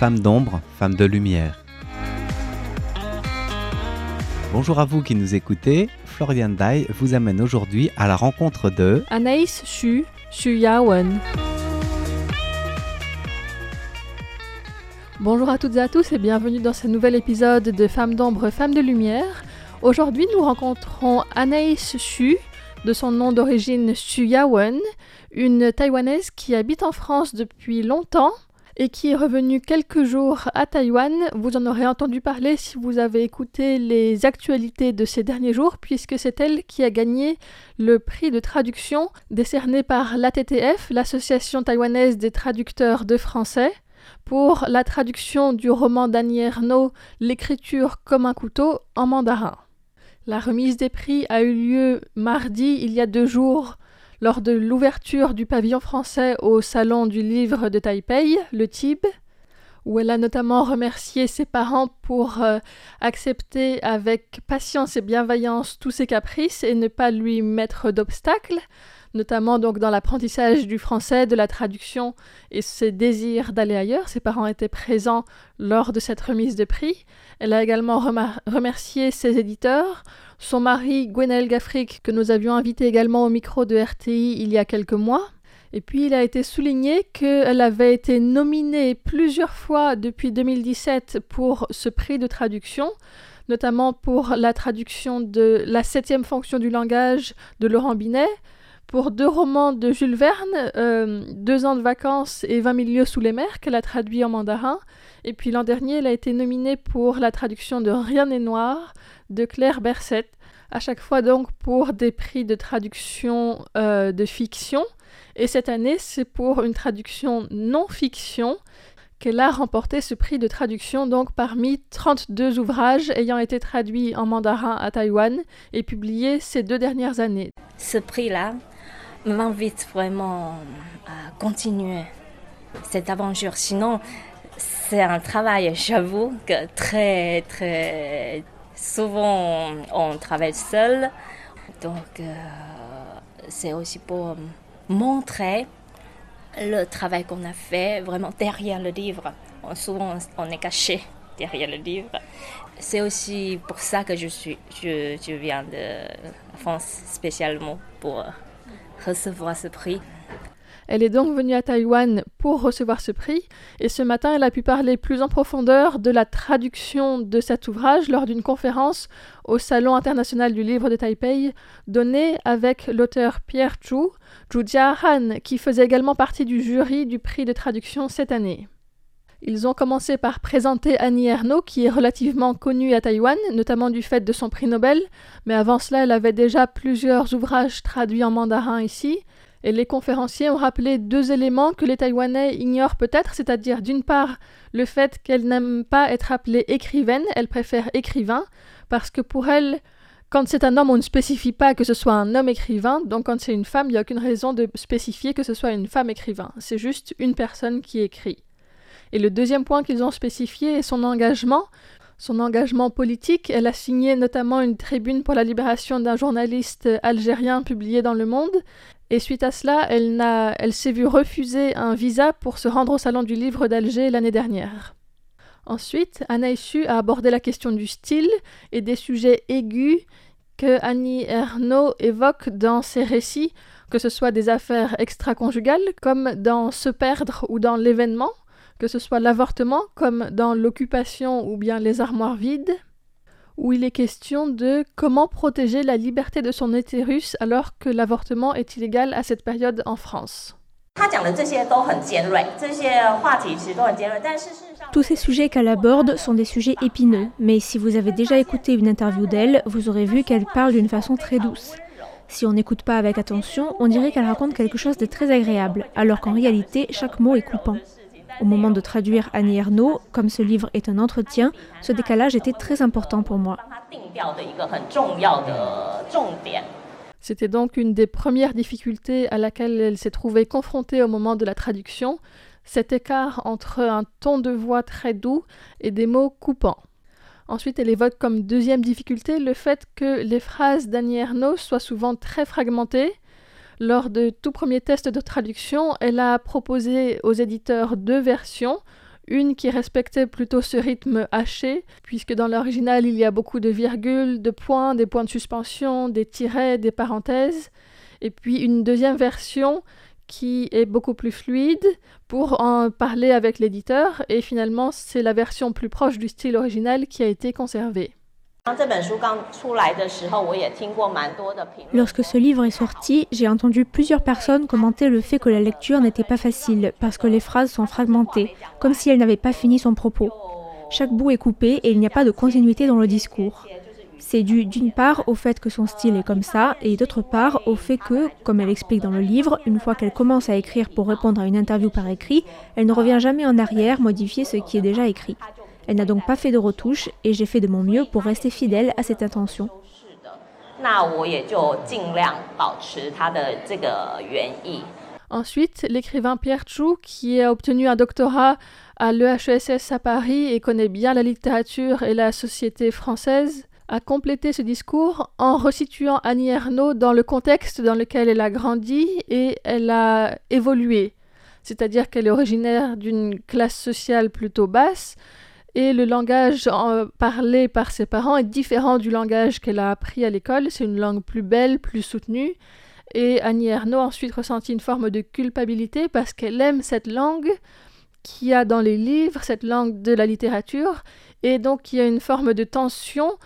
Femme d'ombre, femme de lumière. Bonjour à vous qui nous écoutez. Florian Dai vous amène aujourd'hui à la rencontre de Anaïs Xu, Xu Yawen. Bonjour à toutes et à tous et bienvenue dans ce nouvel épisode de Femmes d'ombre, Femmes de lumière. Aujourd'hui, nous rencontrons Anaïs Xu, de son nom d'origine Xu Yawen, une Taïwanaise qui habite en France depuis longtemps et qui est revenue quelques jours à Taïwan. Vous en aurez entendu parler si vous avez écouté les actualités de ces derniers jours, puisque c'est elle qui a gagné le prix de traduction décerné par l'ATTF, l'Association taïwanaise des traducteurs de français, pour la traduction du roman d'Annie Ernaux, L'écriture comme un couteau en mandarin. La remise des prix a eu lieu mardi, il y a deux jours, lors de l'ouverture du pavillon français au Salon du Livre de Taipei, le TIB, où elle a notamment remercié ses parents pour euh, accepter avec patience et bienveillance tous ses caprices et ne pas lui mettre d'obstacles, notamment donc dans l'apprentissage du français, de la traduction et ses désirs d'aller ailleurs. Ses parents étaient présents lors de cette remise de prix. Elle a également remercié ses éditeurs, son mari Gwenel Gaffric, que nous avions invité également au micro de RTI il y a quelques mois. Et puis il a été souligné qu'elle avait été nominée plusieurs fois depuis 2017 pour ce prix de traduction, notamment pour la traduction de La septième fonction du langage de Laurent Binet, pour deux romans de Jules Verne, euh, Deux ans de vacances et Vingt milieux sous les mers, qu'elle a traduit en mandarin. Et puis l'an dernier, elle a été nominée pour la traduction de Rien n'est noir de Claire Berset, à chaque fois donc pour des prix de traduction euh, de fiction. Et cette année, c'est pour une traduction non-fiction qu'elle a remporté ce prix de traduction donc parmi 32 ouvrages ayant été traduits en mandarin à Taïwan et publiés ces deux dernières années. Ce prix-là, m'invite vraiment à continuer cette aventure. Sinon, c'est un travail, j'avoue, que très, très souvent on travaille seul. Donc, euh, c'est aussi pour montrer le travail qu'on a fait vraiment derrière le livre. Souvent, on est caché derrière le livre. C'est aussi pour ça que je, suis, je, je viens de France spécialement pour recevoir ce prix. Elle est donc venue à Taïwan pour recevoir ce prix et ce matin elle a pu parler plus en profondeur de la traduction de cet ouvrage lors d'une conférence au Salon international du livre de Taipei donnée avec l'auteur Pierre Chu, Zhu Han, qui faisait également partie du jury du prix de traduction cette année. Ils ont commencé par présenter Annie Ernaux, qui est relativement connue à Taïwan, notamment du fait de son prix Nobel, mais avant cela, elle avait déjà plusieurs ouvrages traduits en mandarin ici. Et les conférenciers ont rappelé deux éléments que les Taïwanais ignorent peut-être, c'est-à-dire d'une part le fait qu'elle n'aime pas être appelée écrivaine, elle préfère écrivain, parce que pour elle, quand c'est un homme, on ne spécifie pas que ce soit un homme écrivain, donc quand c'est une femme, il n'y a aucune raison de spécifier que ce soit une femme écrivain, c'est juste une personne qui écrit. Et le deuxième point qu'ils ont spécifié est son engagement. Son engagement politique, elle a signé notamment une tribune pour la libération d'un journaliste algérien publié dans Le Monde. Et suite à cela, elle, s'est vue refuser un visa pour se rendre au Salon du Livre d'Alger l'année dernière. Ensuite, Anna Issu a abordé la question du style et des sujets aigus que Annie Ernaux évoque dans ses récits, que ce soit des affaires extra-conjugales, comme dans Se perdre ou dans l'événement, que ce soit l'avortement comme dans l'occupation ou bien les armoires vides, où il est question de comment protéger la liberté de son utérus alors que l'avortement est illégal à cette période en France. Tous ces sujets qu'elle aborde sont des sujets épineux, mais si vous avez déjà écouté une interview d'elle, vous aurez vu qu'elle parle d'une façon très douce. Si on n'écoute pas avec attention, on dirait qu'elle raconte quelque chose de très agréable, alors qu'en réalité, chaque mot est coupant. Au moment de traduire Annie Ernaux, comme ce livre est un entretien, ce décalage était très important pour moi. C'était donc une des premières difficultés à laquelle elle s'est trouvée confrontée au moment de la traduction, cet écart entre un ton de voix très doux et des mots coupants. Ensuite, elle évoque comme deuxième difficulté le fait que les phrases d'Annie Ernaux soient souvent très fragmentées, lors de tout premier test de traduction, elle a proposé aux éditeurs deux versions, Une qui respectait plutôt ce rythme haché, puisque dans l'original il y a beaucoup de virgules, de points, des points de suspension, des tirets, des parenthèses. Et puis une deuxième version qui est beaucoup plus fluide pour en parler avec l'éditeur. Et finalement, c'est la version plus proche du style original qui a été conservée. Lorsque ce livre est sorti, j'ai entendu plusieurs personnes commenter le fait que la lecture n'était pas facile parce que les phrases sont fragmentées, comme si elles n'avaient pas fini son propos. Chaque bout est coupé et il n'y a pas de continuité dans le discours. C'est dû d'une part au fait que son style est comme ça et d'autre part au fait que, comme elle explique dans le livre, une fois qu'elle commence à écrire pour répondre à une interview par écrit, elle ne revient jamais en arrière modifier ce qui est déjà écrit. Elle n'a donc pas fait de retouches et j'ai fait de mon mieux pour rester fidèle à cette intention. Ensuite, l'écrivain Pierre Chou, qui a obtenu un doctorat à l'EHESS à Paris et connaît bien la littérature et la société française, a complété ce discours en resituant Annie Ernaux dans le contexte dans lequel elle a grandi et elle a évolué. C'est-à-dire qu'elle est originaire d'une classe sociale plutôt basse, et le langage parlé par ses parents est différent du langage qu'elle a appris à l'école. C'est une langue plus belle, plus soutenue. Et Annie Ernaux a ensuite ressenti une forme de culpabilité parce qu'elle aime cette langue qu'il y a dans les livres, cette langue de la littérature. Et donc il y a une forme de tension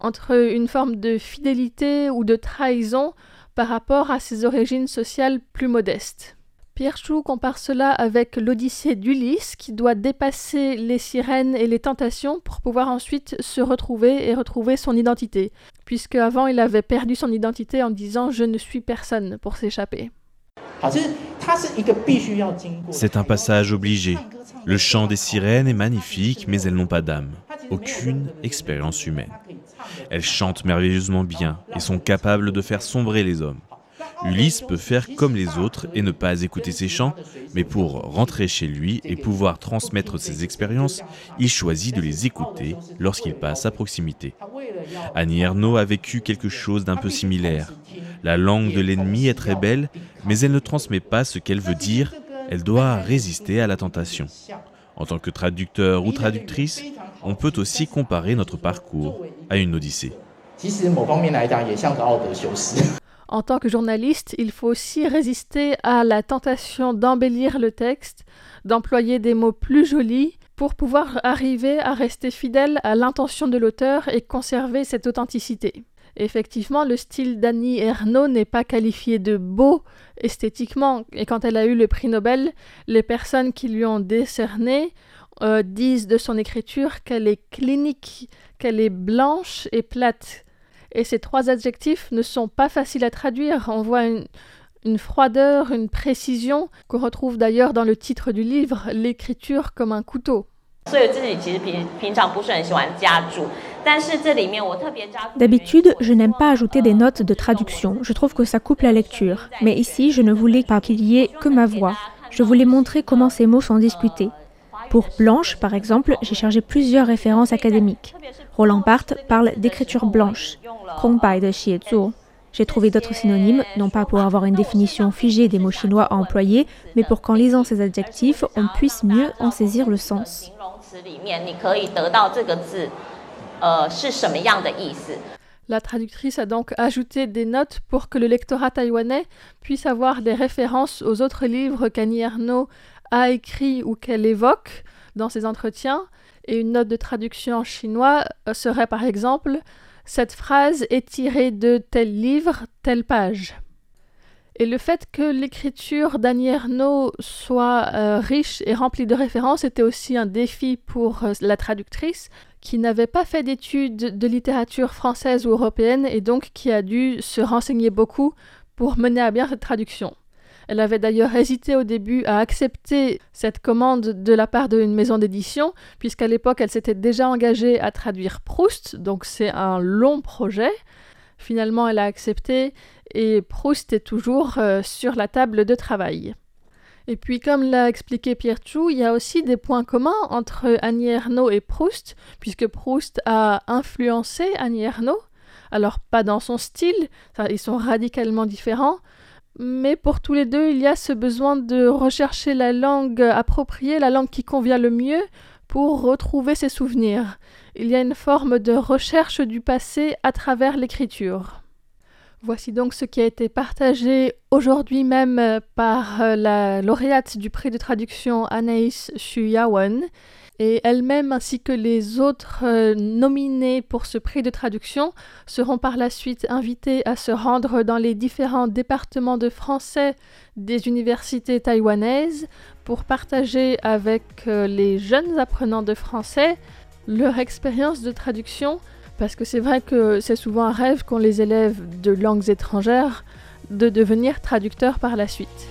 entre une forme de fidélité ou de trahison par rapport à ses origines sociales plus modestes. Pierre Chou compare cela avec l'Odyssée d'Ulysse qui doit dépasser les sirènes et les tentations pour pouvoir ensuite se retrouver et retrouver son identité, puisque avant il avait perdu son identité en disant je ne suis personne pour s'échapper. C'est un passage obligé. Le chant des sirènes est magnifique, mais elles n'ont pas d'âme, aucune expérience humaine. Elles chantent merveilleusement bien et sont capables de faire sombrer les hommes. Ulysse peut faire comme les autres et ne pas écouter ses chants, mais pour rentrer chez lui et pouvoir transmettre ses expériences, il choisit de les écouter lorsqu'il passe à proximité. Annie Ernaux a vécu quelque chose d'un peu similaire. La langue de l'ennemi est très belle, mais elle ne transmet pas ce qu'elle veut dire, elle doit résister à la tentation. En tant que traducteur ou traductrice, on peut aussi comparer notre parcours à une odyssée. En tant que journaliste, il faut aussi résister à la tentation d'embellir le texte, d'employer des mots plus jolis pour pouvoir arriver à rester fidèle à l'intention de l'auteur et conserver cette authenticité. Effectivement, le style d'Annie Ernaux n'est pas qualifié de beau esthétiquement, et quand elle a eu le prix Nobel, les personnes qui lui ont décerné euh, disent de son écriture qu'elle est clinique, qu'elle est blanche et plate. Et ces trois adjectifs ne sont pas faciles à traduire. On voit une, froideur, une précision qu'on retrouve d'ailleurs dans le titre du livre, l'écriture comme un couteau. D'habitude, je n'aime pas ajouter des notes de traduction. Je trouve que ça coupe la lecture. Mais ici, je ne voulais pas qu'il y ait que ma voix. Je voulais montrer comment ces mots sont discutés. Pour Blanche, par exemple, j'ai chargé plusieurs références académiques. Roland Barthes parle d'écriture blanche, de J'ai trouvé d'autres synonymes, non pas pour avoir une définition figée des mots chinois à employer, mais pour qu'en lisant ces adjectifs, on puisse mieux en saisir le sens. La traductrice a donc ajouté des notes pour que le lectorat taïwanais puisse avoir des références aux autres livres qu'Annie a écrit ou qu'elle évoque dans ses entretiens. Et une note de traduction en chinois euh, serait par exemple Cette phrase est tirée de tel livre, telle page. Et le fait que l'écriture d'Annie Ernaux soit euh, riche et remplie de références était aussi un défi pour euh, la traductrice, qui n'avait pas fait d'études de littérature française ou européenne et donc qui a dû se renseigner beaucoup pour mener à bien cette traduction. Elle avait d'ailleurs hésité au début à accepter cette commande de la part d'une maison d'édition, puisqu'à l'époque elle s'était déjà engagée à traduire Proust, donc c'est un long projet. Finalement, elle a accepté et Proust est toujours euh, sur la table de travail. Et puis, comme l'a expliqué Pierre Chou, il y a aussi des points communs entre Annie Ernaux et Proust, puisque Proust a influencé Annie Ernaux. Alors, pas dans son style, ils sont radicalement différents, mais pour tous les deux, il y a ce besoin de rechercher la langue appropriée, la langue qui convient le mieux pour retrouver ses souvenirs. Il y a une forme de recherche du passé à travers l'écriture. Voici donc ce qui a été partagé aujourd'hui même par la lauréate du prix de traduction Anaïs Shuyawan et elle-même ainsi que les autres euh, nominés pour ce prix de traduction seront par la suite invités à se rendre dans les différents départements de français des universités taïwanaises pour partager avec euh, les jeunes apprenants de français leur expérience de traduction parce que c'est vrai que c'est souvent un rêve qu'ont les élèves de langues étrangères de devenir traducteurs par la suite.